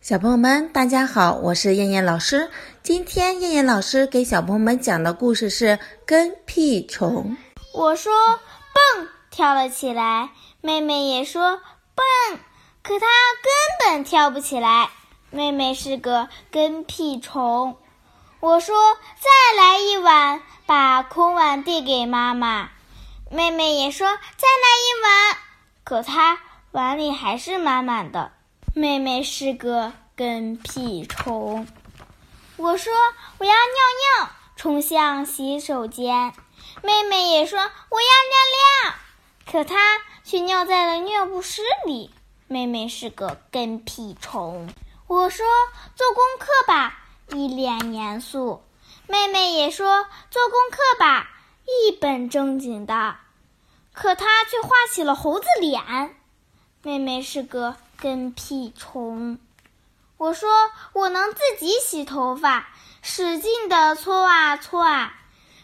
小朋友们，大家好，我是燕燕老师。今天燕燕老师给小朋友们讲的故事是《跟屁虫》。我说蹦，跳了起来。妹妹也说蹦，可她根本跳不起来。妹妹是个跟屁虫。我说再来一碗，把空碗递给妈妈。妹妹也说再来一碗，可她碗里还是满满的。妹妹是个跟屁虫，我说我要尿尿，冲向洗手间。妹妹也说我要尿尿，可她却尿在了尿不湿里。妹妹是个跟屁虫，我说做功课吧，一脸严肃。妹妹也说做功课吧，一本正经的，可她却画起了猴子脸。妹妹是个。跟屁虫，我说我能自己洗头发，使劲的搓啊搓啊。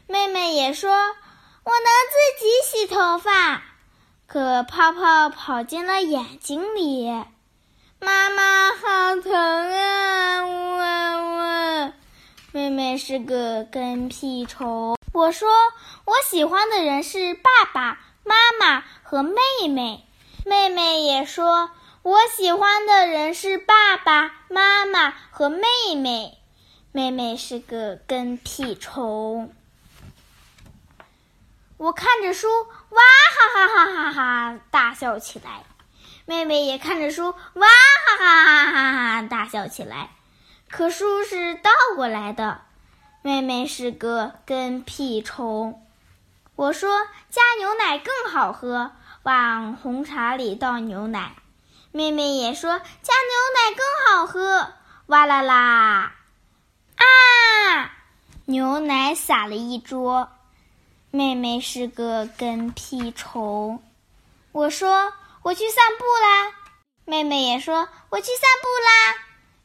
妹妹也说我能自己洗头发，可泡泡跑进了眼睛里。妈妈好疼啊！呜啊呜。妹妹是个跟屁虫，我说我喜欢的人是爸爸妈妈和妹妹，妹妹也说。我喜欢的人是爸爸妈妈和妹妹，妹妹是个跟屁虫。我看着书，哇哈哈哈哈哈大笑起来，妹妹也看着书，哇哈哈哈哈哈大笑起来。可书是倒过来的，妹妹是个跟屁虫。我说加牛奶更好喝，往红茶里倒牛奶。妹妹也说加牛奶更好喝，哇啦啦！啊，牛奶洒了一桌。妹妹是个跟屁虫。我说我去散步啦。妹妹也说我去散步啦，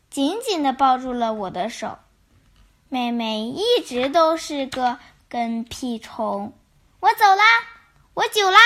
紧紧的抱住了我的手。妹妹一直都是个跟屁虫。我走啦，我久啦。